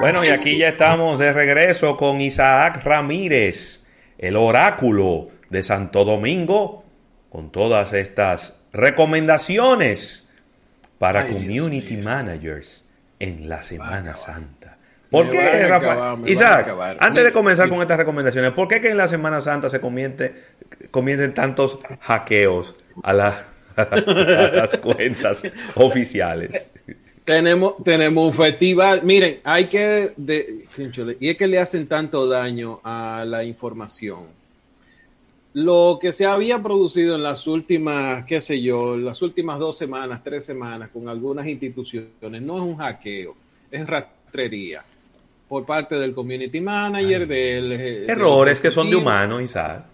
Bueno, y aquí ya estamos de regreso con Isaac Ramírez, el oráculo de Santo Domingo, con todas estas recomendaciones para community managers en la Semana Santa. ¿Por qué, Rafael? Isaac, antes de comenzar con estas recomendaciones, ¿por qué que en la Semana Santa se comiencen tantos hackeos a, las cuentas oficiales? Tenemos, tenemos un festival. Miren, hay que. y es que le hacen tanto daño a la información. Lo que se había producido en las últimas, qué sé yo, las últimas dos semanas, tres semanas, con algunas instituciones, no es un hackeo, es rastrería por parte del community manager, del... Eh, Errores que son de humano, Isaac.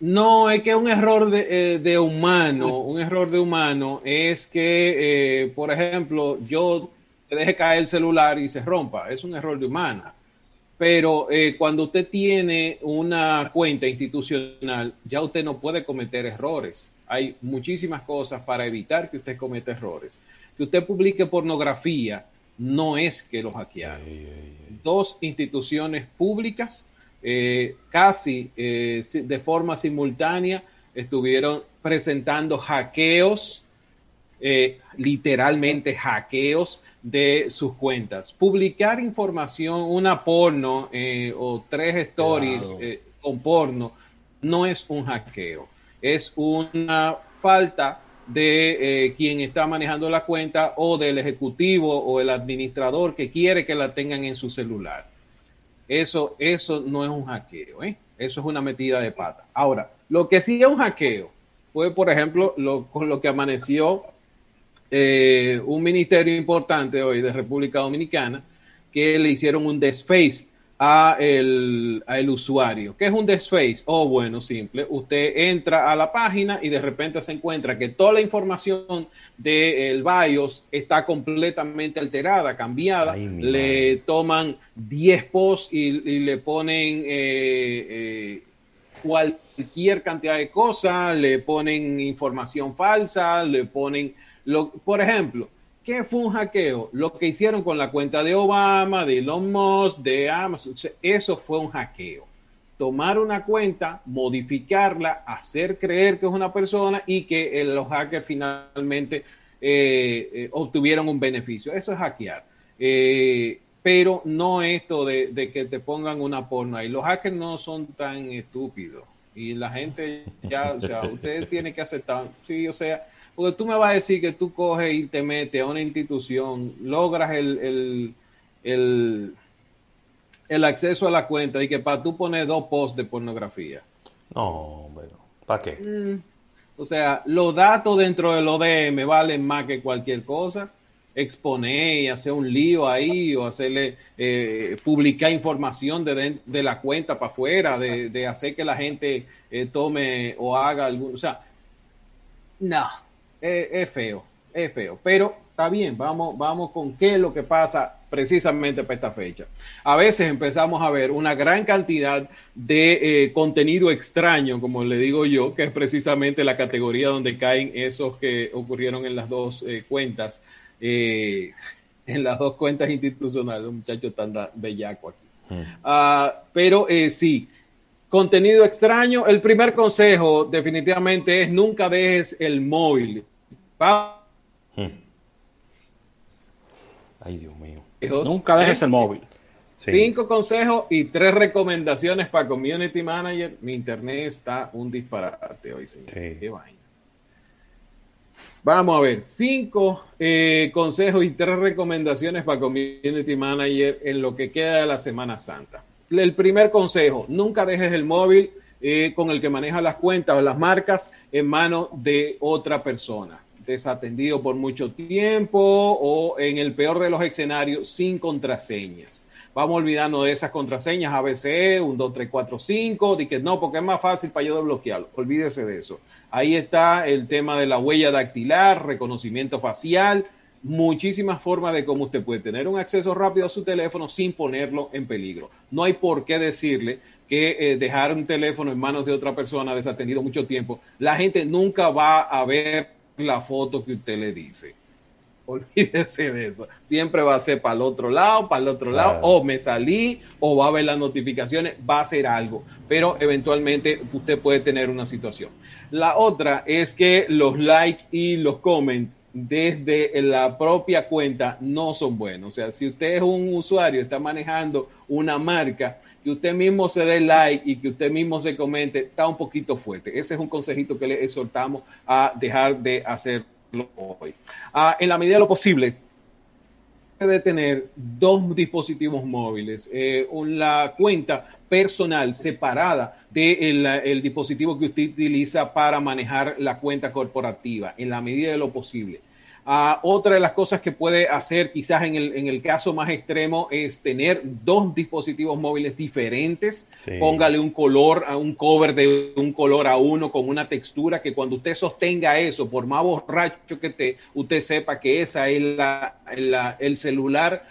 No, es que un error de, eh, de, humano, un error de humano es que, eh, por ejemplo, yo te deje caer el celular y se rompa, es un error de humana. Pero cuando usted tiene una cuenta institucional, ya usted no puede cometer errores. Hay muchísimas cosas para evitar que usted cometa errores. Que usted publique pornografía, no es que lo hackearon. Dos instituciones públicas eh, casi eh, de forma simultánea estuvieron presentando hackeos, eh, literalmente hackeos de sus cuentas. Publicar información, una porno o tres stories con porno, no es un hackeo, es una falta de eh, quien está manejando la cuenta o del ejecutivo o el administrador que quiere que la tengan en su celular. Eso, eso no es un hackeo, ¿eh? eso es una metida de pata. Ahora, lo que sí es un hackeo fue, por ejemplo, lo, con lo que amaneció eh, un ministerio importante hoy de República Dominicana, que le hicieron un desface a el, usuario. ¿Qué es un desface? Oh, bueno, simple. Usted entra a la página y de repente se encuentra que toda la información del BIOS está completamente alterada, cambiada. le toman 10 posts y, le ponen eh, eh, cualquier cantidad de cosas, le ponen información falsa, le ponen, lo, por ejemplo, ¿Qué fue un hackeo? Lo que hicieron con la cuenta de Obama, de Elon Musk, de Amazon, eso fue un hackeo. Tomar una cuenta, modificarla, hacer creer que es una persona y que eh, los hackers finalmente eh, eh, obtuvieron un beneficio. Eso es hackear. pero no esto de, de, que te pongan una porno ahí. Los hackers no son tan estúpidos. Y la gente ya, o sea, ustedes tienen que aceptar, sí, o sea, porque tú me vas a decir que tú coges y te metes a una institución, logras el, el, acceso a la cuenta y que para tú pones dos posts de pornografía. No, bueno, ¿para qué? Mm, o sea, los datos dentro del ODM valen más que cualquier cosa. Exponer y hacer un lío ahí o hacerle, eh, publicar información de, de, la cuenta para afuera, de, hacer que la gente eh, tome o haga algún. O sea, no, es, feo, es feo, pero está bien, vamos, vamos con qué es lo que pasa precisamente para esta fecha. A veces empezamos a ver una gran cantidad de eh, contenido extraño, como le digo yo, que es precisamente la categoría donde caen esos que ocurrieron en las dos eh, cuentas, eh, en las dos cuentas institucionales, un muchacho tan bellaco aquí. Mm. Ah, pero sí, Contenido extraño. El primer consejo definitivamente es nunca dejes el móvil. Hmm. Ay, Dios mío. Nunca dejes el móvil. Cinco consejos y tres recomendaciones para Community Manager. Mi internet está un disparate hoy, señor. Qué vaina. Vamos a ver, cinco eh, consejos y tres recomendaciones para Community Manager en lo que queda de la Semana Santa el primer consejo, nunca dejes el móvil eh, con el que manejas las cuentas o las marcas en manos de otra persona, desatendido por mucho tiempo o en el peor de los escenarios sin contraseñas. Vamos olvidando de esas contraseñas ABC, un 2, 3, 4, 5, de que no, porque es más fácil para yo desbloquearlo. Olvídese de eso. Ahí está el tema de la huella dactilar, reconocimiento facial, muchísimas formas de cómo usted puede tener un acceso rápido a su teléfono sin ponerlo en peligro. No hay por qué decirle que eh, dejar un teléfono en manos de otra persona desatendido mucho tiempo, la gente nunca va a ver la foto que usted le dice. olvídese de eso. Siempre va a ser para el otro lado, para el otro lado, o me salí, o va a ver las notificaciones, va a ser algo, pero eventualmente usted puede tener una situación. La otra es que los likes y los comments desde la propia cuenta no son buenos. O sea, si usted es un usuario, está manejando una marca, que usted mismo se dé like y que usted mismo se comente, está un poquito fuerte. Ese es un consejito que le exhortamos a dejar de hacerlo hoy. Ah, en la medida de lo posible, de tener dos dispositivos móviles, eh, la cuenta personal separada del el dispositivo que usted utiliza para manejar la cuenta corporativa, en la medida de lo posible. Ah, otra de las cosas que puede hacer quizás en el, en el caso más extremo es tener dos dispositivos móviles diferentes. Póngale un color, a un cover de un color a uno con una textura que cuando usted sostenga eso, por más borracho que esté, usted sepa que esa es la, el celular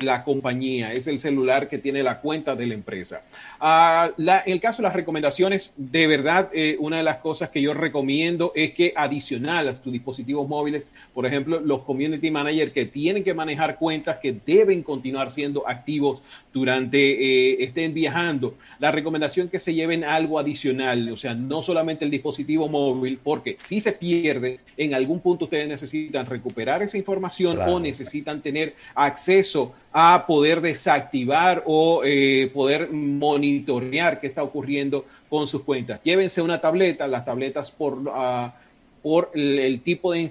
la compañía, es el celular que tiene la cuenta de la empresa. Ah, en el caso de las recomendaciones, de verdad, eh, una de las cosas que yo recomiendo es que adicional a sus dispositivos móviles, por ejemplo, los community managers que tienen que manejar cuentas que deben continuar siendo activos durante eh, estén viajando, la recomendación que se lleven algo adicional, o sea, no solamente el dispositivo móvil, porque si se pierde, en algún punto ustedes necesitan recuperar esa información o necesitan tener acceso a poder desactivar o eh, poder monitorear qué está ocurriendo con sus cuentas. Llévense una tableta, las tabletas por, ah, por el, tipo de,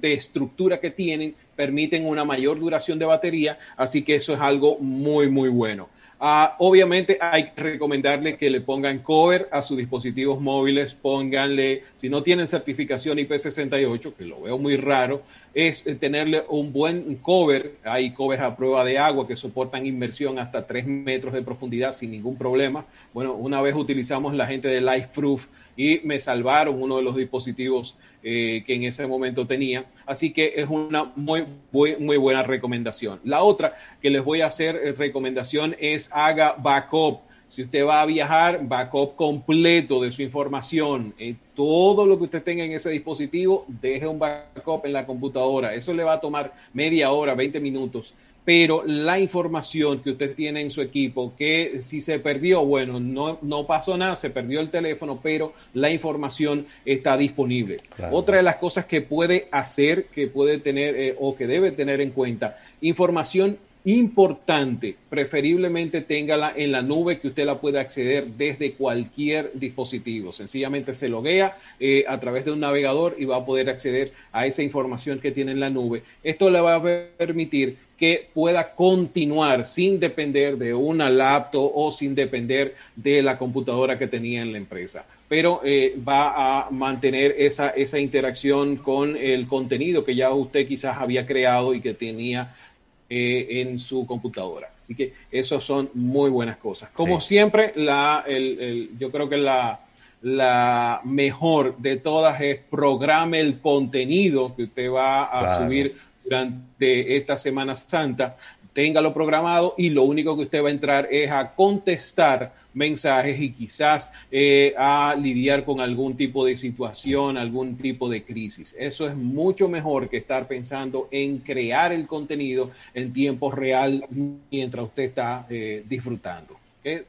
de estructura que tienen permiten una mayor duración de batería, así que eso es algo muy, muy bueno. Ah, obviamente hay que recomendarle que le pongan cover a sus dispositivos móviles, pónganle, si no tienen certificación IP68, que lo veo muy raro, es tenerle un buen cover. Hay covers a prueba de agua que soportan inmersión hasta 3 metros de profundidad sin ningún problema. Bueno, una vez utilizamos la gente de LifeProof y me salvaron uno de los dispositivos eh, que en ese momento tenía. Así que es una muy, muy, muy, buena recomendación. La otra que les voy a hacer eh, recomendación es haga backup. Si usted va a viajar, backup completo de su información. Eh, todo lo que usted tenga en ese dispositivo, deje un backup en la computadora. Eso le va a tomar media hora, 20 minutos pero la información que usted tiene en su equipo, que si se perdió, bueno, no, no pasó nada, se perdió el teléfono, pero la información está disponible. Otra de las cosas que puede hacer, que puede tener eh, o que debe tener en cuenta, información importante, preferiblemente téngala en la nube que usted la pueda acceder desde cualquier dispositivo. Sencillamente se loguea eh, a través de un navegador y va a poder acceder a esa información que tiene en la nube. Esto le va a permitir que pueda continuar sin depender de una laptop o sin depender de la computadora que tenía en la empresa. Pero eh, va a mantener esa, esa interacción con el contenido que ya usted quizás había creado y que tenía eh, en su computadora. Así que esas son muy buenas cosas. Como siempre, la, el, yo creo que la, la mejor de todas es programe el contenido que usted va a subir durante esta Semana Santa, téngalo programado y lo único que usted va a entrar es a contestar mensajes y quizás eh, a lidiar con algún tipo de situación, algún tipo de crisis. Eso es mucho mejor que estar pensando en crear el contenido en tiempo real mientras usted está eh, disfrutando.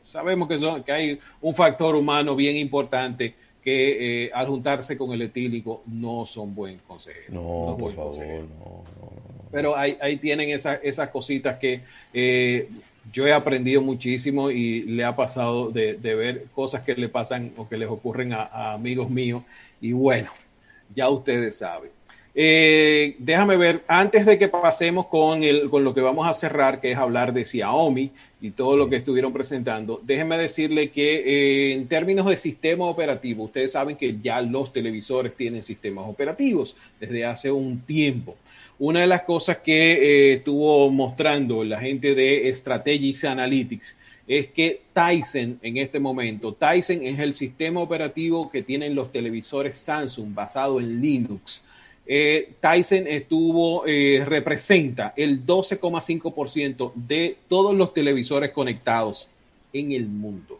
sabemos que, son, que hay un factor humano bien importante que eh, al juntarse con el etílico no son buen consejeros. No, por favor, no, Pero ahí, ahí tienen esas cositas que eh, yo he aprendido muchísimo y le ha pasado de, ver cosas que le pasan o que les ocurren a amigos míos. Y bueno, ya ustedes saben. Eh, déjame ver, antes de que pasemos con, el, con lo que vamos a cerrar, que es hablar de Xiaomi y todo lo que estuvieron presentando, déjenme decirle que eh, en términos de sistema operativo, ustedes saben que ya los televisores tienen sistemas operativos desde hace un tiempo. Una de las cosas que eh, estuvo mostrando la gente de Strategics Analytics es que Tyson en este momento, Tyson es el sistema operativo que tienen los televisores Samsung basado en Linux eh, Tyson estuvo, eh, representa el 12,5% de todos los televisores conectados en el mundo.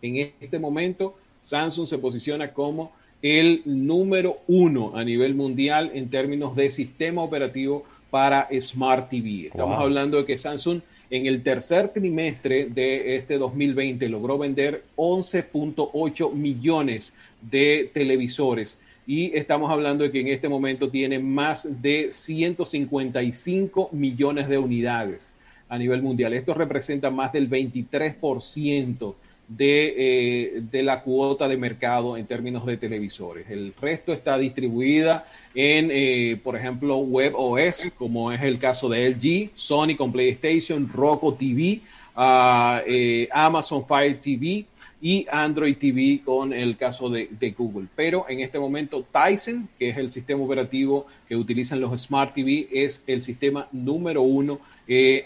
En este momento, Samsung se posiciona como el número uno a nivel mundial en términos de sistema operativo para Smart TV. Estamos hablando de que Samsung en el tercer trimestre de este 2020 logró vender 11.8 millones de televisores y estamos hablando de que en este momento tiene más de 155 millones de unidades a nivel mundial. Esto representa más del 23% de, eh, de la cuota de mercado en términos de televisores. El resto está distribuida en, eh, por ejemplo, Web OS, como es el caso de LG, Sony con PlayStation, Roku TV, ah, eh, Amazon Fire TV y Android TV con el caso de, Google. Pero en este momento Tyson, que es el sistema operativo que utilizan los Smart TV, es el sistema número uno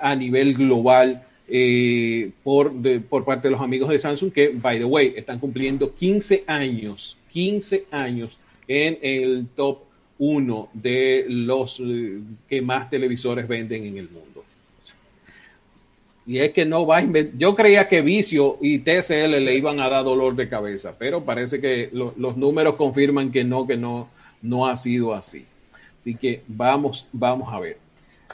a nivel global. Por, por parte de los amigos de Samsung que, by the way, están cumpliendo 15 años, 15 años en el top uno de los eh, que más televisores venden en el mundo. Y es que no va a inventar. Yo creía que Vicio y TCL le iban a dar dolor de cabeza, pero parece que los números confirman que no, que no, no ha sido así. Así que vamos, vamos a ver.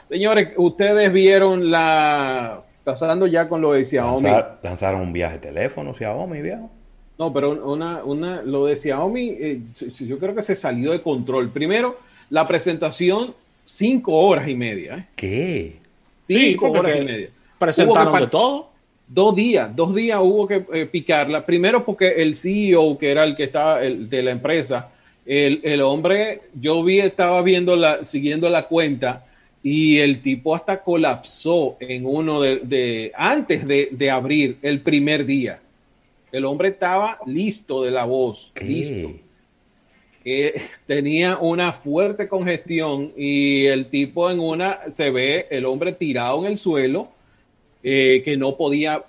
Señores, ustedes vieron la. Pasando ya con lo de Xiaomi. lanzaron un viaje de teléfono, Xiaomi, viejo. No, pero una, una, lo de Xiaomi, eh, yo creo que se salió de control. Primero, la presentación, cinco horas y media. ¿eh? ¿Qué? Cinco horas y media. Presentaron de todo. Dos días, dos días hubo que eh, picarla. Primero porque el CEO, que era el que estaba de la empresa, el, hombre, yo vi, estaba viendo la, siguiendo la cuenta y el tipo hasta colapsó en uno de, antes de, de abrir el primer día. El hombre estaba listo de la voz, listo. tenía una fuerte congestión y el tipo en una se ve el hombre tirado en el suelo eh, que no podía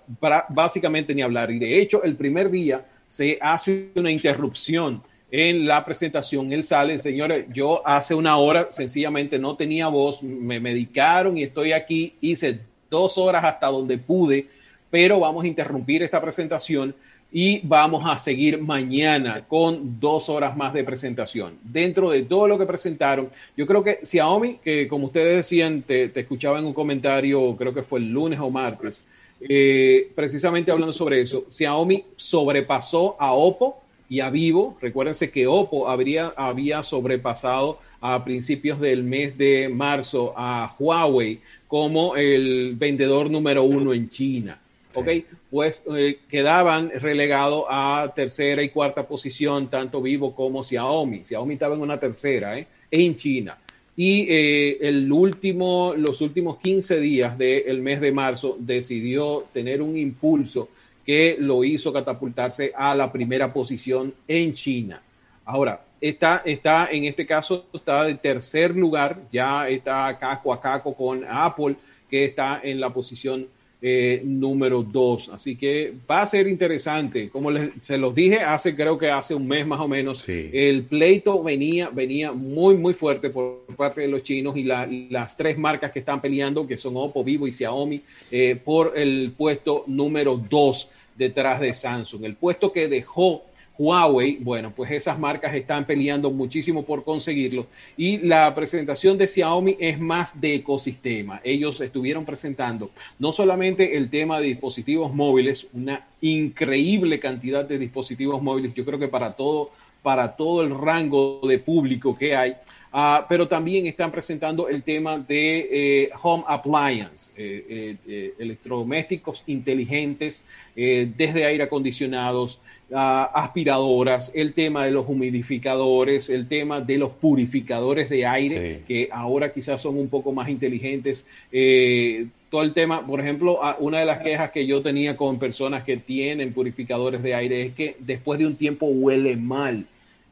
básicamente ni hablar. Y de hecho, el primer día se hace una interrupción en la presentación. Él sale, señores, yo hace una hora sencillamente no tenía voz, me medicaron y estoy aquí, hice dos horas hasta donde pude, pero vamos a interrumpir esta presentación y vamos a seguir mañana con dos horas más de presentación. Dentro de todo lo que presentaron, yo creo que Xiaomi, que como ustedes decían, te, escuchaba en un comentario, creo que fue el lunes o martes, eh, precisamente hablando sobre eso, Xiaomi sobrepasó a Oppo y a Vivo. Recuérdense que Oppo habría, había sobrepasado a principios del mes de marzo a Huawei como el vendedor número uno en China. ¿ok? Pues eh, quedaban relegados a tercera y cuarta posición, tanto Vivo como Xiaomi. Xiaomi estaba en una tercera, ¿eh? En China. Y eh, el último, los últimos 15 días del mes de marzo decidió tener un impulso que lo hizo catapultarse a la primera posición en China. Ahora, está, está en este caso, está de tercer lugar, ya está caco a caco con Apple, que está en la posición eh, número dos. Así que va a ser interesante. Como se los dije hace, creo que hace un mes más o menos, el pleito venía, venía muy, muy fuerte por parte de los chinos y las tres marcas que están peleando, que son Oppo, Vivo y Xiaomi, eh, por el puesto número dos detrás de Samsung. El puesto que dejó Huawei, bueno, pues esas marcas están peleando muchísimo por conseguirlo. Y la presentación de Xiaomi es más de ecosistema. Ellos estuvieron presentando no solamente el tema de dispositivos móviles, una increíble cantidad de dispositivos móviles, yo creo que para todo, para todo el rango de público que hay, Uh, pero también están presentando el tema de eh, home appliance, eh, eh, electrodomésticos inteligentes, desde aire acondicionados, aspiradoras, el tema de los humidificadores, el tema de los purificadores de aire, que ahora quizás son un poco más inteligentes. Eh, todo el tema, por ejemplo, una de las quejas que yo tenía con personas que tienen purificadores de aire es que después de un tiempo huele mal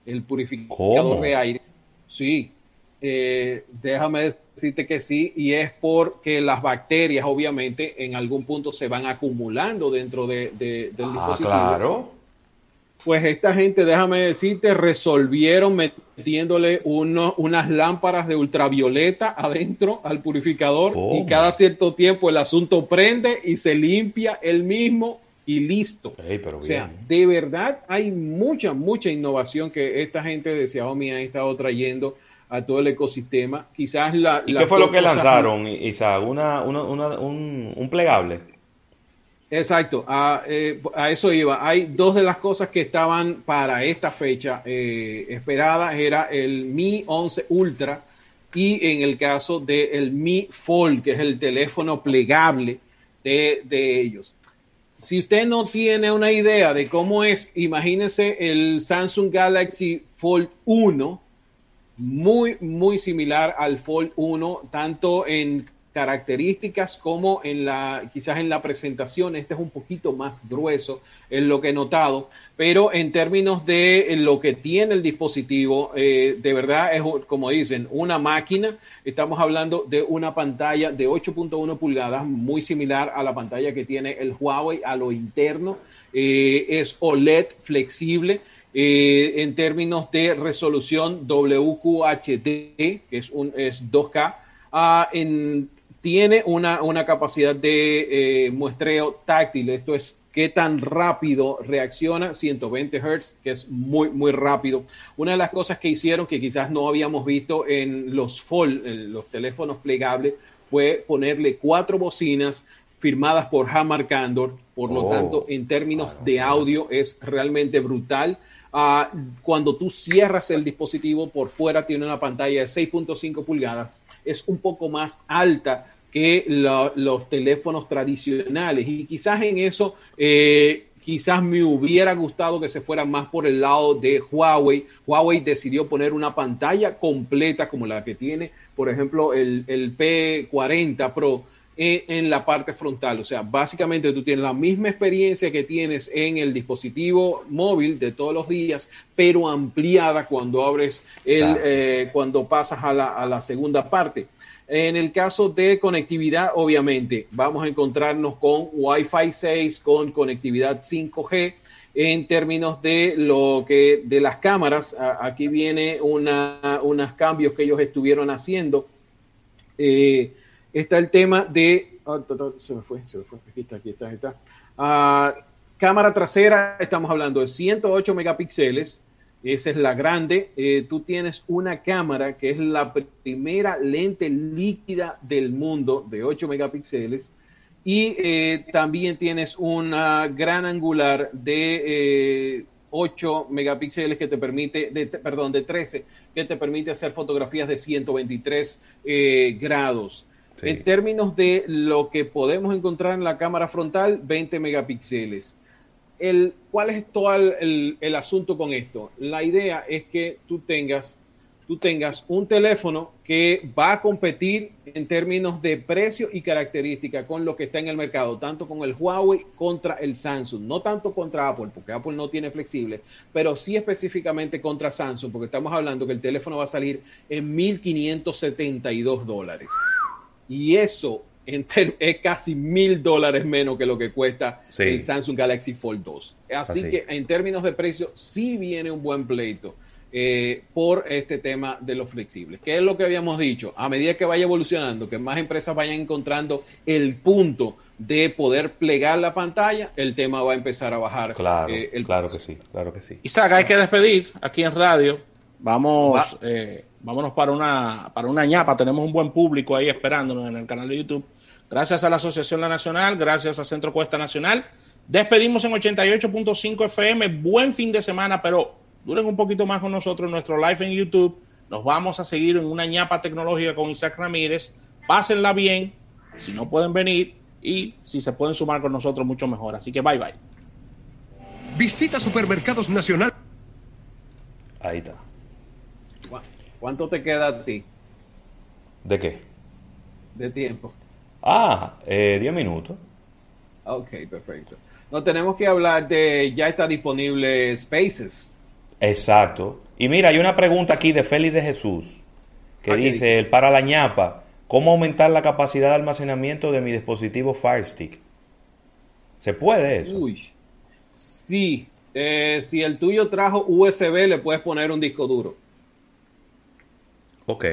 el purificador de aire. Sí, eh, déjame decirte que sí, y es porque las bacterias obviamente en algún punto se van acumulando dentro de, del ah, dispositivo. Claro. Pues esta gente, déjame decirte, resolvieron metiéndole uno, unas lámparas de ultravioleta adentro al purificador y cada cierto tiempo el asunto prende y se limpia el mismo y listo. pero o sea, de verdad hay mucha, mucha innovación que esta gente de Xiaomi ha estado trayendo a todo el ecosistema. Quizás la... ¿Y qué fue lo que lanzaron, Isa? Una, un, un, plegable. Exacto, a, eh, a, eso iba. Hay dos de las cosas que estaban para esta fecha eh, esperadas, era el Mi 11 Ultra y en el caso del Mi Fold, que es el teléfono plegable de, de ellos si usted no tiene una idea de cómo es, imagínese el Samsung Galaxy Fold 1, muy, muy similar al Fold 1, tanto en características como en la, quizás en la presentación, este es un poquito más grueso, en lo que he notado, pero en términos de lo que tiene el dispositivo, eh, de verdad es como dicen, una máquina, estamos hablando de una pantalla de 8.1 pulgadas, muy similar a la pantalla que tiene el Huawei a lo interno, eh, es OLED flexible, eh, en términos de resolución WQHD, que es, un, es 2K, ah, en tiene una, una capacidad de eh, muestreo táctil. Esto es qué tan rápido reacciona 120 Hz, que es muy, muy rápido. Una de las cosas que hicieron que quizás no habíamos visto en los Fold, en los teléfonos plegables, fue ponerle cuatro bocinas firmadas por Hammer Candor. Por lo oh, tanto, en términos de audio es realmente brutal. Ah, cuando tú cierras el dispositivo por fuera tiene una pantalla de 6.5 pulgadas, es un poco más alta que los teléfonos tradicionales. Y quizás en eso, eh, quizás me hubiera gustado que se fuera más por el lado de Huawei. Huawei decidió poner una pantalla completa como la que tiene, por ejemplo, el, el P40 Pro en, en, la parte frontal. O sea, básicamente tú tienes la misma experiencia que tienes en el dispositivo móvil de todos los días, pero ampliada cuando abres el, eh, cuando pasas a la, a la segunda parte. En el caso de conectividad, obviamente, vamos a encontrarnos con Wi-Fi 6, con conectividad 5G. En términos de lo que de las cámaras, aquí viene una, unos cambios que ellos estuvieron haciendo. Eh, está el tema de. Ah, se me fue, se me fue. Aquí está, aquí está, aquí está. Ah, cámara trasera, estamos hablando de 108 megapíxeles esa es la grande. Eh, tú tienes una cámara que es la primera lente líquida del mundo de 8 megapíxeles. Y eh, también tienes una gran angular de 8 eh, megapíxeles que te permite, perdón, de 13, que te permite hacer fotografías de 123 grados. En términos de lo que podemos encontrar en la cámara frontal, 20 megapíxeles el, ¿cuál es todo el, asunto con esto? La idea es que tú tengas, tú tengas un teléfono que va a competir en términos de precio y característica con lo que está en el mercado, tanto con el Huawei contra el Samsung, no tanto contra Apple, porque Apple no tiene flexible, pero sí específicamente contra Samsung, porque estamos hablando que el teléfono va a salir en 1.572 dólares. Y eso es casi mil dólares menos que lo que cuesta el Samsung Galaxy Fold 2. Así, que en términos de precio sí viene un buen pleito eh, por este tema de los flexibles. ¿Qué es lo que habíamos dicho? A medida que vaya evolucionando, que más empresas vayan encontrando el punto de poder plegar la pantalla, el tema va a empezar a bajar. Claro, eh, claro que sí, claro que sí. Isaac, hay que despedir aquí en radio. Vamos... Eh, vámonos para una, para una ñapa. Tenemos un buen público ahí esperándonos en el canal de YouTube. Gracias a la Asociación La Nacional, gracias a Centro Cuesta Nacional. Despedimos en 88.5 FM. Buen fin de semana, pero duren un poquito más con nosotros en nuestro live en YouTube. Nos vamos a seguir en una ñapa tecnológica con Isaac Ramírez. Pásenla bien, si no pueden venir, y si se pueden sumar con nosotros, mucho mejor. Así que bye bye. Visita Supermercados Nacional. Ahí está. ¿Cuánto te queda a ti? ¿De qué? De tiempo. Ah, 10 eh, minutos. Ok, perfecto. No tenemos que hablar de, ya está disponible Spaces. Exacto. Y mira, hay una pregunta aquí de Félix de Jesús que ah, dice, el para la ñapa, ¿cómo aumentar la capacidad de almacenamiento de mi dispositivo Fire Stick? ¿Se puede eso? Uy, sí. Eh, si el tuyo trajo USB, le puedes poner un disco duro. Ok.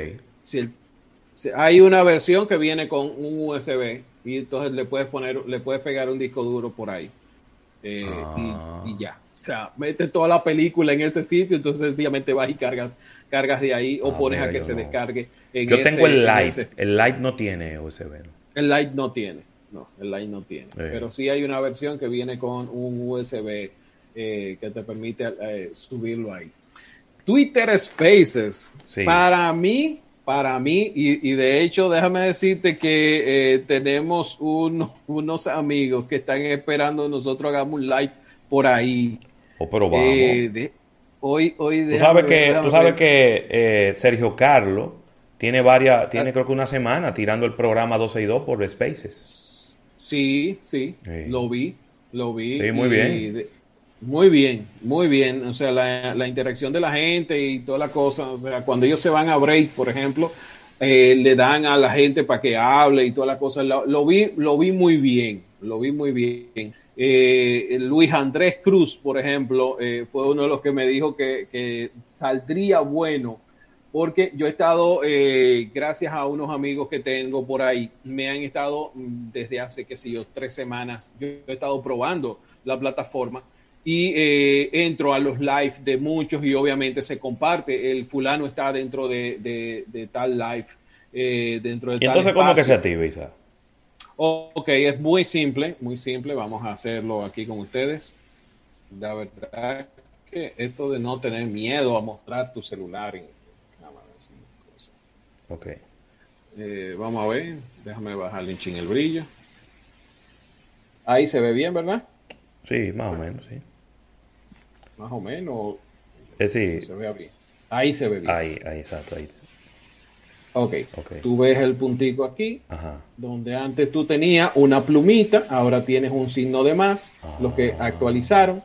Si hay una versión que viene con un USB y entonces le puedes poner, le puedes pegar un disco duro por ahí. eh, Ah. y, y ya. O sea, mete toda la película en ese sitio, entonces sencillamente vas y cargas, cargas de ahí o Ah, pones mira, a que se no. descargue. En Yo ese- tengo el Lite. ese- El Lite no tiene USB. ¿no? el Lite no tiene. No, el Lite no tiene. Eh. Pero sí hay una versión que viene con un USB eh, que te permite eh, subirlo ahí. Twitter Spaces. Sí. Para mí, para mí, y, y de hecho, déjame decirte que eh, tenemos uno- unos amigos que están esperando que nosotros hagamos un live por ahí. Oh, pero vamos. Eh, de- hoy, hoy tú sabes que, tú sabes que eh, Sergio Carlos tiene varias, tiene Ah. creo que una semana tirando el programa 12 y 2 por Spaces. Sí, sí, Sí. lo vi, lo vi. Sí, muy y bien. de- muy bien, muy bien. O sea, la, la interacción de la gente y toda la cosa. O sea, cuando ellos se van a break, por ejemplo, eh, le dan a la gente para que hable y toda la cosa. Lo, vi, lo vi muy bien, lo vi muy bien. Eh, Luis Andrés Cruz, por ejemplo, eh, fue uno de los que me dijo que, que saldría bueno porque yo he estado, eh, gracias a unos amigos que tengo por ahí, me han estado mm, desde hace, qué sé yo, tres semanas, yo he estado probando la plataforma y eh, entro a los live de muchos y obviamente se comparte, el fulano está dentro de, de- de tal live, eh, dentro de ¿Y tal entonces cómo que se espacio. activa, Isa? Ok, es muy simple, muy simple. Vamos a hacerlo aquí con ustedes. La verdad que esto de no tener miedo a mostrar tu celular en cámara. Ok. Eh, vamos a ver, déjame bajarle un chin el brillo. Ahí se ve bien, ¿verdad? Sí, más o menos, sí. Más o menos. Eh, sí, Se ve bien. Ahí se ve bien. ahí, ahí, exacto, ahí. Ok. Ok. Tú ves el puntico aquí, Ajá. donde antes tú tenías una plumita, ahora tienes un signo de más, los que Ah. actualizaron.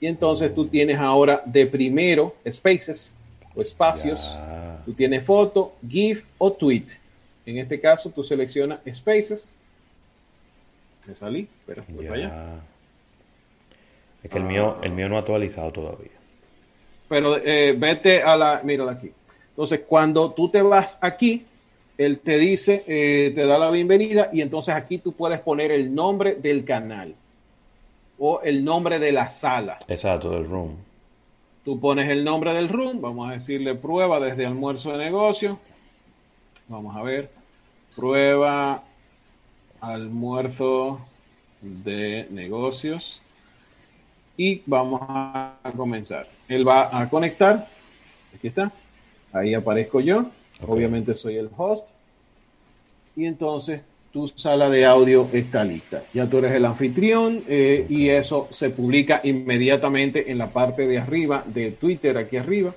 Y entonces tú tienes ahora de primero spaces o espacios. Ya. Tú tienes foto, GIF o tweet. En este caso tú seleccionas spaces. Me salí, pero voy para allá. Es que el mío, el mío no ha actualizado todavía. Pero eh, vete a la, mírala aquí. Entonces, cuando tú te vas aquí, él te dice, eh, te da la bienvenida y entonces aquí tú puedes poner el nombre del canal o el nombre de la sala. Exacto, del room. Tú pones el nombre del room, vamos a decirle prueba desde almuerzo de negocio. Vamos a ver, prueba almuerzo de negocios. Y vamos a comenzar. Él va a conectar. Aquí está. Ahí aparezco yo. Obviamente soy el host. Y entonces tu sala de audio está lista. Ya tú eres el anfitrión eh, y eso se publica inmediatamente en la parte de arriba de Twitter, aquí arriba.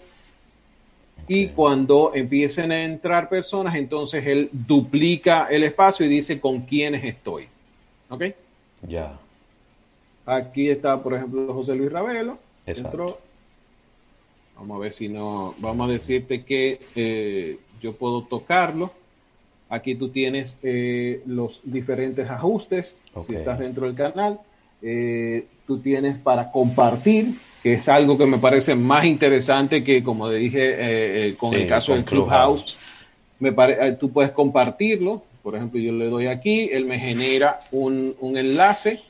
Y cuando empiecen a entrar personas, entonces él duplica el espacio y dice con quiénes estoy. ¿Ok? Ya. Aquí está, por ejemplo, José Luis Ravelo. Exacto. Vamos a ver si no. Vamos a decirte que eh, yo puedo tocarlo. Aquí tú tienes eh, los diferentes ajustes. Si estás dentro del canal, Eh, tú tienes para compartir, que es algo que me parece más interesante que, como dije, con Sí, el caso con del Clubhouse. Clubhouse. Me pare- tú puedes compartirlo. Por ejemplo, yo le doy aquí, él me genera un, un enlace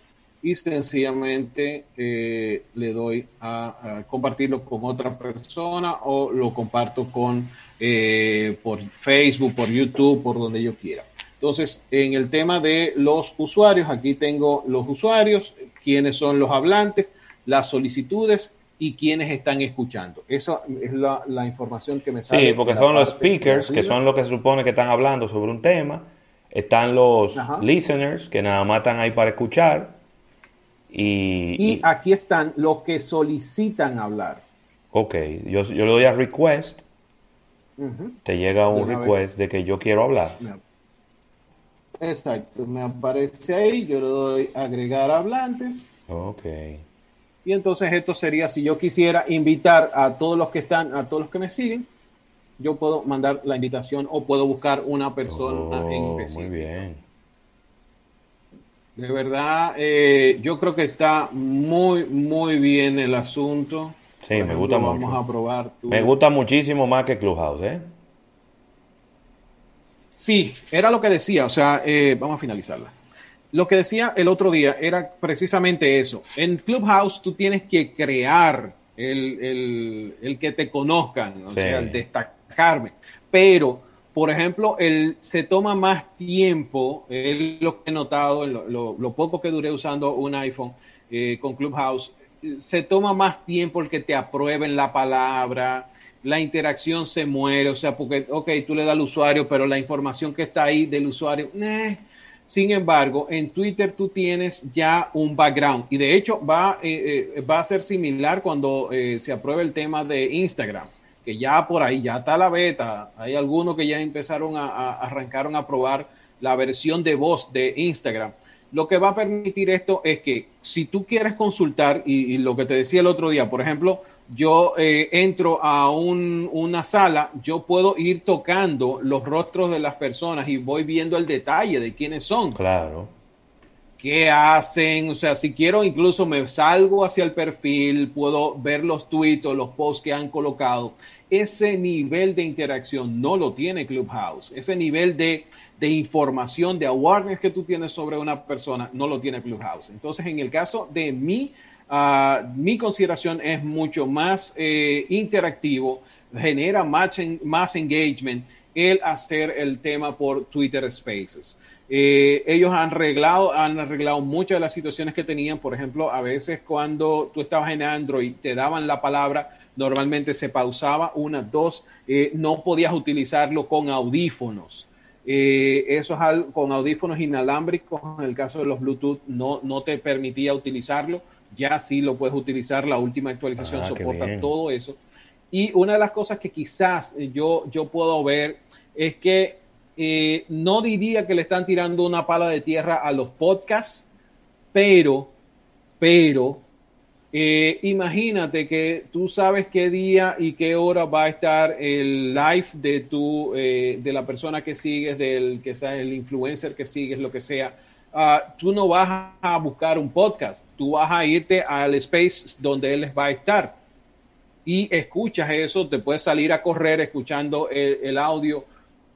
y sencillamente eh, le doy a, a compartirlo con otra persona o lo comparto con eh, por Facebook, por YouTube, por donde yo quiera. Entonces, en el tema de los usuarios, aquí tengo los usuarios, quiénes son los hablantes, las solicitudes y quiénes están escuchando. Esa es la, la información que me sale. Sí, porque son los speakers, que son los que se supone que están hablando sobre un tema. Están los Ajá. listeners, que nada más están ahí para escuchar. Y, Y y- aquí están los que solicitan hablar. ok, yo, yo le doy a request, te llega un ver. request de que yo quiero hablar. Exacto, me aparece ahí, yo le doy agregar hablantes Ok. y entonces esto sería si yo quisiera invitar a todos los que están, a todos los que me siguen, yo puedo mandar la invitación o puedo buscar una persona en Oh, muy específico. bien. De verdad, eh, yo creo que está muy, muy bien el asunto. Sí, me gusta mucho. Vamos a probar. tu- Me gusta muchísimo más que Clubhouse, ¿eh? Sí, era lo que decía, o sea, eh, vamos a finalizarla. lo que decía el otro día era precisamente eso. En Clubhouse tú tienes que crear el, que te conozcan, o sea, el destacarme. Pero, por ejemplo, el, se toma más tiempo, es lo que he notado, lo, poco que duré usando un iPhone eh, con Clubhouse, se toma más tiempo el que te aprueben la palabra, la interacción se muere, o sea, porque, ok, tú le das al usuario, pero la información que está ahí del usuario, eh. sin embargo, en Twitter tú tienes ya un background y de hecho va, eh, eh, va a ser similar cuando se apruebe el tema de Instagram, que ya por ahí ya está la beta, hay algunos que ya empezaron a, arrancaron a probar la versión de voz de Instagram. Lo que va a permitir esto es que si tú quieres consultar, y lo que te decía el otro día, por ejemplo, yo eh, entro a una sala, yo puedo ir tocando los rostros de las personas y voy viendo el detalle de quiénes son. Claro. ¿Qué hacen? O sea, si quiero, incluso me salgo hacia el perfil, puedo ver los tweets o los posts que han colocado. Ese nivel de interacción no lo tiene Clubhouse. Ese nivel de, de información, de awareness que tú tienes sobre una persona, no lo tiene Clubhouse. Entonces, en el caso de mí, Ah, mi consideración es mucho más eh, interactivo, genera más, más engagement el hacer el tema por Twitter Spaces. Eh, ellos han arreglado, han arreglado muchas de las situaciones que tenían. Por ejemplo, a veces cuando tú estabas en Android, te daban la palabra, normalmente se pausaba una, dos, eh, no podías utilizarlo con audífonos. eso es algo, con audífonos inalámbricos, en el caso de los Bluetooth, no, no te permitía utilizarlo ya sí lo puedes utilizar, la última actualización ah, soporta todo eso. Y una de las cosas que quizás yo, yo puedo ver es que eh, no diría que le están tirando una pala de tierra a los podcasts, pero, pero, eh, imagínate que tú sabes qué día y qué hora va a estar el live de tu, eh, de la persona que sigues, del que sea el influencer que sigues, lo que sea. Ah, tú no vas a buscar un podcast, tú vas a irte al space donde él va a estar. Y escuchas eso, te puedes salir a correr escuchando el, audio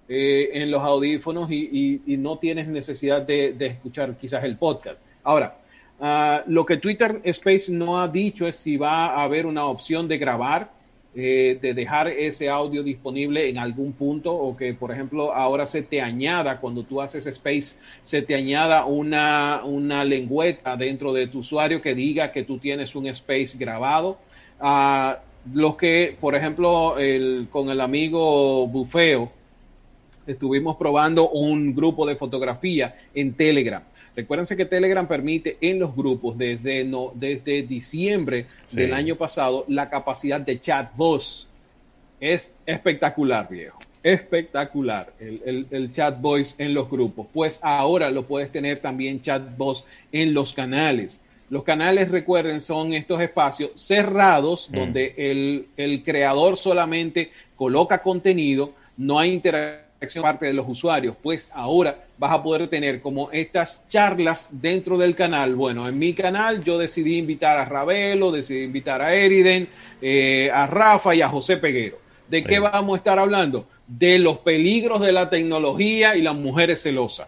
eh, en los audífonos y, no tienes necesidad de, escuchar quizás el podcast. Ahora, ah, lo que Twitter Space no ha dicho es si va a haber una opción de grabar eh, de dejar ese audio disponible en algún punto o que, por ejemplo, ahora se te añada, cuando tú haces space, se te añada una, una lengüeta dentro de tu usuario que diga que tú tienes un space grabado. Uh, los que, por ejemplo, el, con el amigo Bufeo, estuvimos probando un grupo de fotografía en Telegram Recuérdense que Telegram permite en los grupos desde, no, desde diciembre del año pasado la capacidad de chat voice. Es espectacular, viejo. Espectacular el, el, chat voice en los grupos. Pues ahora lo puedes tener también chat voice en los canales. Los canales, recuerden, son estos espacios cerrados mm. donde el, el creador solamente coloca contenido, no hay interacción parte de los usuarios, pues ahora vas a poder tener como estas charlas dentro del canal. Bueno, en mi canal yo decidí invitar a Ravelo, decidí invitar a Eriden, eh, a Rafa y a José Peguero. ¿De qué vamos a estar hablando? De los peligros de la tecnología y las mujeres celosas,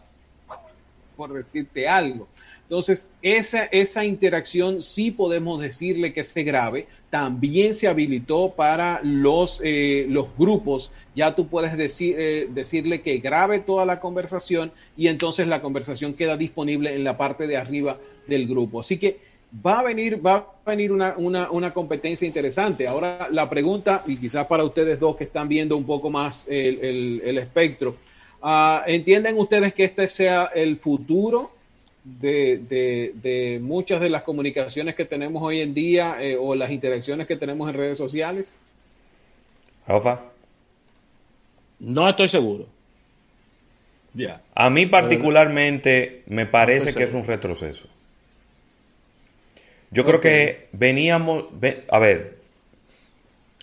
por decirte algo. Entonces, esa, esa interacción sí podemos decirle que se grave. También se habilitó para los, eh, los grupos. Ya tú puedes decir, eh, decirle que grabe toda la conversación y entonces la conversación queda disponible en la parte de arriba del grupo. Así que va a venir, va a venir una, una, competencia interesante. Ahora la pregunta, y quizás para ustedes dos que están viendo un poco más el, el, espectro, uh, ¿entienden ustedes que este sea el futuro de, muchas de las comunicaciones que tenemos hoy en día eh, o las interacciones que tenemos en redes sociales? Rafa. No estoy seguro. Ya. A mí particularmente me parece que es un retroceso. Yo creo que veníamos, a ver,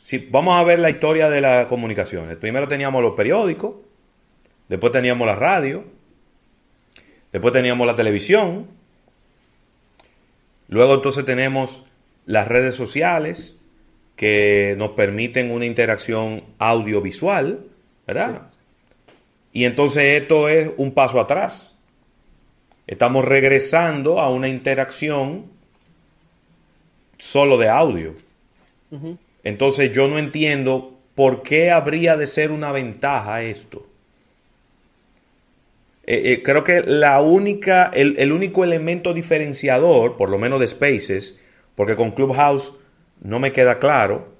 si vamos a ver la historia de las comunicaciones. Primero teníamos los periódicos, después teníamos la radio, Después teníamos la televisión. Luego entonces tenemos las redes sociales que nos permiten una interacción audiovisual, ¿verdad? Y entonces esto es un paso atrás. estamos regresando a una interacción solo de audio. Entonces yo no entiendo por qué habría de ser una ventaja esto. Eh, eh, creo que la única, el, el, único elemento diferenciador, por lo menos de Spaces, porque con Clubhouse no me queda claro,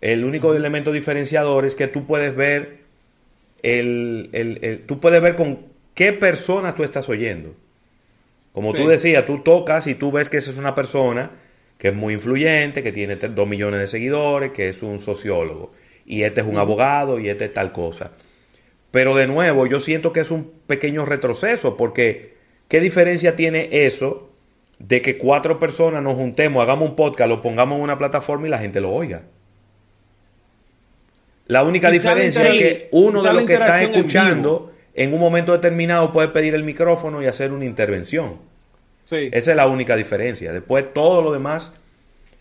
el único elemento diferenciador es que tú puedes ver el, el, tú puedes ver con qué persona tú estás oyendo. Como tú decías, tú tocas y tú ves que esa es una persona que es muy influyente, que tiene dos millones de seguidores, que es un sociólogo, y este es un abogado y este es tal cosa. Pero de nuevo, yo siento que es un pequeño retroceso, porque ¿qué diferencia tiene eso de que cuatro personas nos juntemos, hagamos un podcast, lo pongamos en una plataforma y la gente lo oiga? La única diferencia es que uno de los que está escuchando en, un momento determinado puede pedir el micrófono y hacer una intervención. Esa es la única diferencia. Después todo lo demás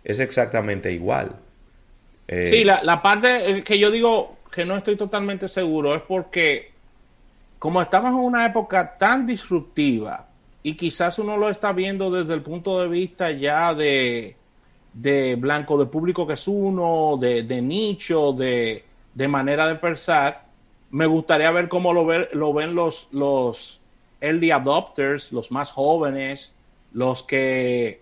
es exactamente igual. Eh, sí, la, la parte que yo digo que no estoy totalmente seguro es porque como estamos en una época tan disruptiva y quizás uno lo está viendo desde el punto de vista ya de, de blanco de público que es uno, de, de nicho, de, de manera de pensar, me gustaría ver cómo lo, ver, lo ven los, los early adopters, los más jóvenes, los que,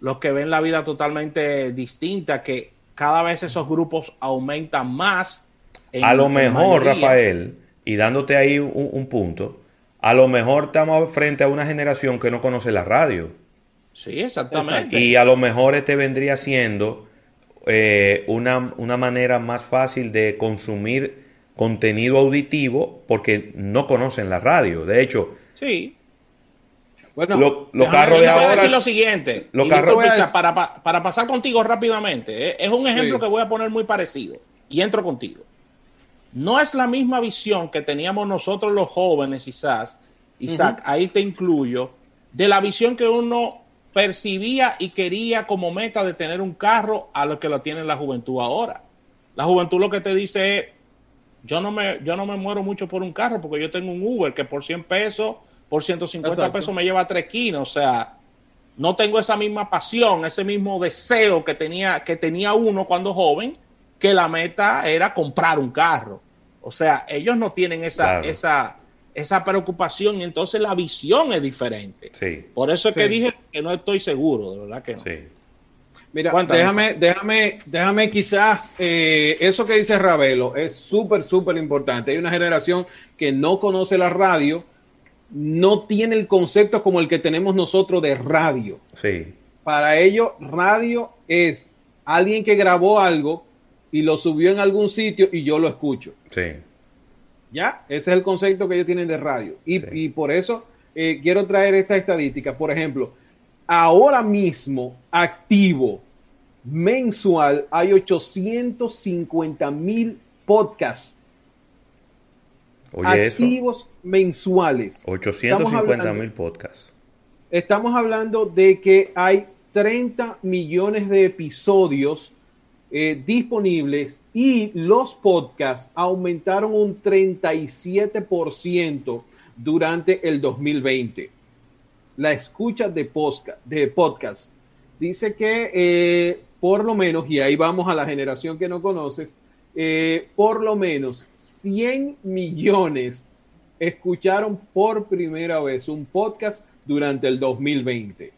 los que ven la vida totalmente distinta, que cada vez esos grupos aumentan más. A lo mejor, Rafael, y dándote ahí un, punto, a lo mejor estamos frente a una generación que no conoce la radio. Sí, exactamente. Y a lo mejor este vendría siendo eh, una, una manera más fácil de consumir contenido auditivo porque no conocen la radio. De hecho, sí. Bueno, los carros de ahora. decir lo siguiente. Los carros, para, para, pasar contigo rápidamente, eh, es un ejemplo que voy a poner muy parecido y entro contigo. No es la misma visión que teníamos nosotros los jóvenes, quizás, Isaac, ahí te incluyo, de la visión que uno percibía y quería como meta de tener un carro a lo que lo tiene la juventud ahora. La juventud lo que te dice es, yo no me, yo no me muero mucho por un carro porque yo tengo un Uber que por 100 pesos, por 150 pesos me lleva a tres quinos. O sea, no tengo esa misma pasión, ese mismo deseo que tenía, que tenía uno cuando joven, que la meta era comprar un carro. O sea, ellos no tienen esa, esa, esa preocupación y entonces la visión es diferente. Por eso es que dije que no estoy seguro, de verdad que no. Mira, déjame, déjame, déjame quizás, eh, eso que dice Ravelo es súper, súper importante. Hay una generación que no conoce la radio, no tiene el concepto como el que tenemos nosotros de radio. Sí. Para ellos, radio es alguien que grabó algo y lo subió en algún sitio y yo lo escucho. Sí. ¿Ya? Ese es el concepto que ellos tienen de radio. Y, por eso eh, quiero traer esta estadística. Por ejemplo, ahora mismo activo mensual hay 850 mil podcasts activos mensuales. 850 mil podcasts. Estamos hablando de que hay 30 millones de episodios eh, disponibles y los podcasts aumentaron un 37% durante el 2020. La escucha de, podcast, de podcast dice que eh, por lo menos, y ahí vamos a la generación que no conoces, eh, por lo menos 100 millones escucharon por primera vez un podcast durante el 2020.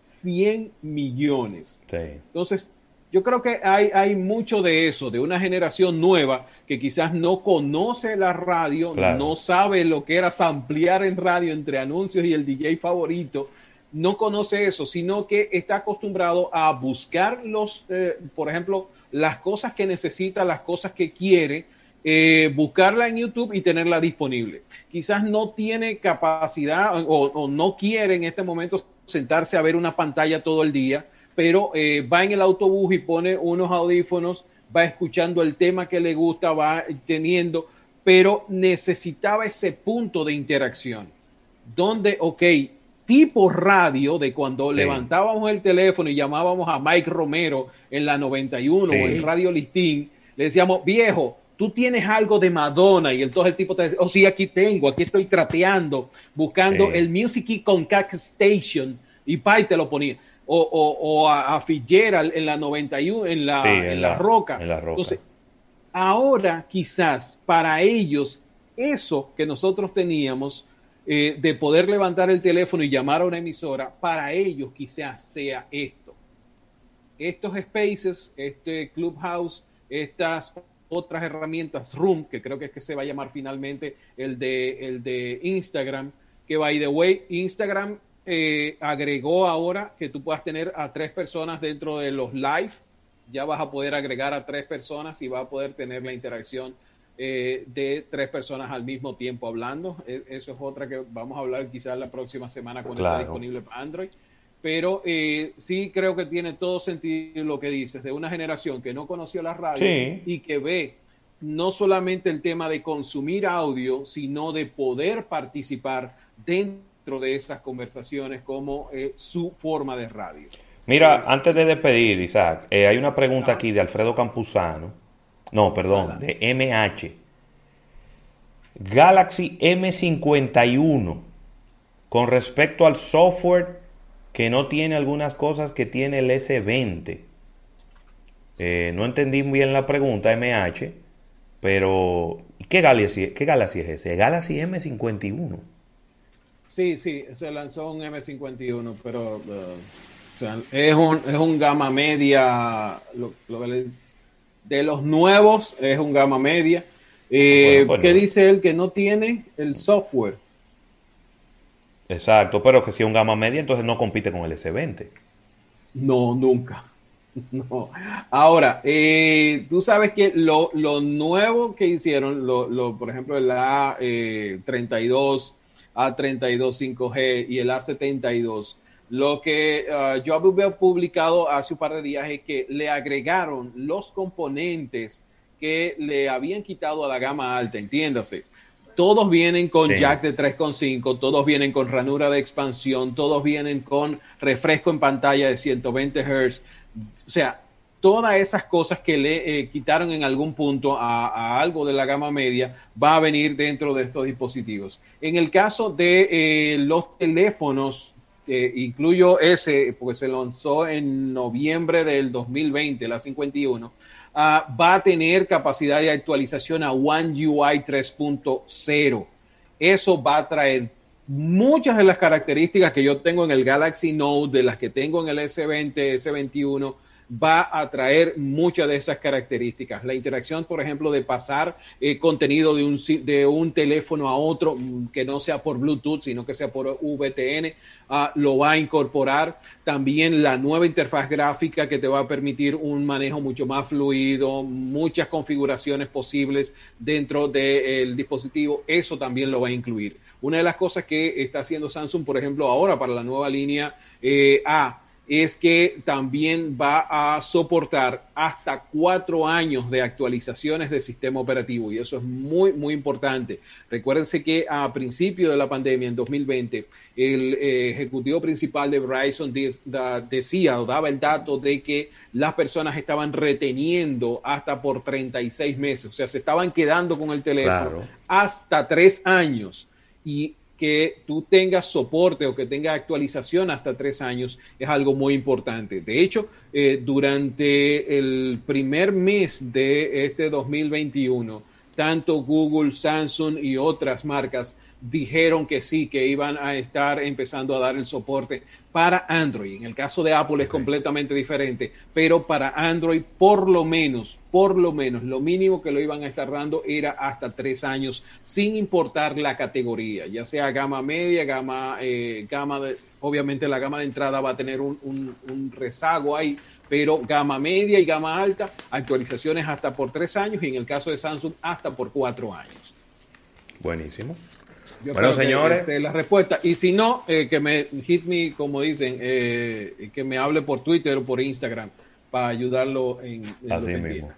100 millones. Entonces, yo creo que hay, hay mucho de eso, de una generación nueva que quizás no conoce la radio, no sabe lo que era ampliar en radio entre anuncios y el DJ favorito, no conoce eso, sino que está acostumbrado a buscar los, eh, por ejemplo, las cosas que necesita, las cosas que quiere, eh, buscarla en YouTube y tenerla disponible. Quizás no tiene capacidad o, o no quiere en este momento sentarse a ver una pantalla todo el día pero eh, va en el autobús y pone unos audífonos, va escuchando el tema que le gusta, va teniendo, pero necesitaba ese punto de interacción, donde, ok, tipo radio de cuando levantábamos el teléfono y llamábamos a Mike Romero en la 91 o en Radio Listín, le decíamos, viejo, tú tienes algo de Madonna y entonces el tipo te dice, oh sí, aquí tengo, aquí estoy trateando, buscando el Music Key con Cack Station y Pai te lo ponía. O, o, a, a Fitzgerald en la 91, en la, en, la, roca. En la roca. Entonces, ahora quizás para ellos eso que nosotros teníamos eh, de poder levantar el teléfono y llamar a una emisora, para ellos quizás sea esto. Estos spaces, este Clubhouse, estas otras herramientas Room, que creo que es que se va a llamar finalmente el de, el de Instagram, que by the way, Instagram eh, agregó ahora que tú puedas tener a tres personas dentro de los live, ya vas a poder agregar a tres personas y va a poder tener la interacción eh, de tres personas al mismo tiempo hablando. E, eso es otra que vamos a hablar quizás la próxima semana cuando esté disponible para Android. Pero eh, sí creo que tiene todo sentido lo que dices, de una generación que no conoció la radio y que ve no solamente el tema de consumir audio, sino de poder participar dentro de esas conversaciones como eh, su forma de radio. Mira, antes de despedir, Isaac, eh, hay una pregunta aquí de Alfredo Campuzano, no, perdón, de MH. Galaxy M51, con respecto al software que no tiene algunas cosas que tiene el S20. Eh, no entendí bien la pregunta, MH, pero ¿qué Galaxy, qué Galaxy es ese? Galaxy M51. Sí, sí, se lanzó un M51, pero uh, es, un, es un gama media, de los nuevos es un gama media. Eh, pues ¿Qué dice él que no tiene el software? Exacto, pero que si es un gama media, entonces no compite con el S20. No, nunca. No. Ahora, eh, tú sabes que lo, nuevo que hicieron, lo, por ejemplo, el A32, A32 5G y el A72, lo que uh, yo había publicado hace un par de días es que le agregaron los componentes que le habían quitado a la gama alta, entiéndase. Todos vienen con jack de 3.5, todos vienen con ranura de expansión, todos vienen con refresco en pantalla de 120 Hz. O sea, todas esas cosas que le eh, quitaron en algún punto a, algo de la gama media va a venir dentro de estos dispositivos. En el caso de eh, los teléfonos, eh, incluyo ese, porque se lanzó en noviembre del 2020, la 51 Ah, va a tener capacidad de actualización a One UI 3.0. Eso va a traer muchas de las características que yo tengo en el Galaxy Note, de las que tengo en el S20, S21, va a traer muchas de esas características. La interacción, por ejemplo, de pasar eh, contenido de un, de un teléfono a otro, mm, que no sea por Bluetooth, sino que sea por VTN, ah, lo va a incorporar. También la nueva interfaz gráfica que te va a permitir un manejo mucho más fluido, muchas configuraciones posibles dentro del dispositivo. Eso también lo va a incluir. Una de las cosas que está haciendo Samsung, por ejemplo, ahora para la nueva línea eh, A, es que también va a soportar hasta cuatro años de actualizaciones de sistema operativo y eso es muy, muy importante. Recuérdense que a principio de la pandemia, en 2020, el eh, ejecutivo principal de Verizon decía o daba el dato de que las personas estaban reteniendo hasta por 36 meses, o sea, se estaban quedando con el teléfono hasta tres años. Y que tú tengas soporte o que tengas actualización hasta tres años es algo muy importante. De hecho, eh, durante el primer mes de este 2021, tanto Google, Samsung y otras marcas dijeron que sí, que iban a estar empezando a dar el soporte para Android. En el caso de Apple es completamente diferente, pero para Android por lo menos, por lo menos, lo mínimo que lo iban a estar dando era hasta tres años, sin importar la categoría, ya sea gama media, gama, eh, gama de, obviamente la gama de entrada va a tener un, un rezago ahí, pero gama media y gama alta, actualizaciones hasta por tres años y en el caso de Samsung hasta por cuatro años. Buenísimo bueno, señores. la respuesta. Y si no, eh, que me hit me, como dicen, eh, que me hable por Twitter o por Instagram para ayudarlo en, Así mismo.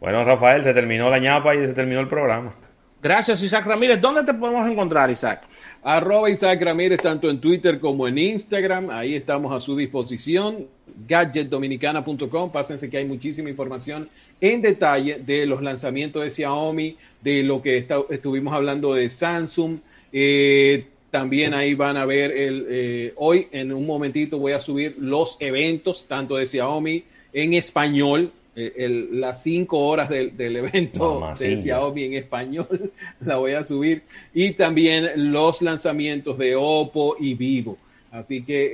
Bueno, Rafael, se terminó la ñapa y se terminó el programa. Gracias, Isaac Ramírez. ¿Dónde te podemos encontrar, Isaac? Arroba Isaac Ramírez, tanto en Twitter como en Instagram. Ahí estamos a su disposición. Gadgetdominicana.com. Pásense que hay muchísima información en detalle de los lanzamientos de Xiaomi, de lo que estuvimos hablando de Samsung. Eh, también ahí van a ver el, eh, hoy en un momentito voy a subir los eventos tanto de Xiaomi en español eh, las cinco horas del, evento de Xiaomi en español, la voy a subir, y también los lanzamientos de Oppo y Vivo. Así que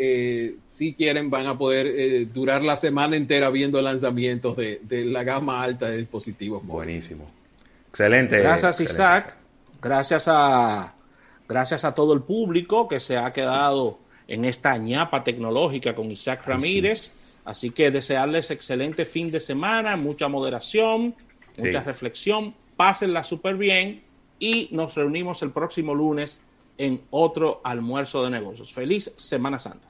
eh, si quieren van a poder eh, durar la semana entera viendo lanzamientos de, la gama alta de dispositivos. Buenísimo. Excelente. Gracias Isaac. Gracias a, gracias a todo el público que se ha quedado en esta ñapa tecnológica con Isaac Ramírez. Así que desearles excelente fin de semana, mucha moderación, mucha reflexión, pásenla súper bien y nos reunimos el próximo lunes en otro almuerzo de negocios. Feliz Semana Santa.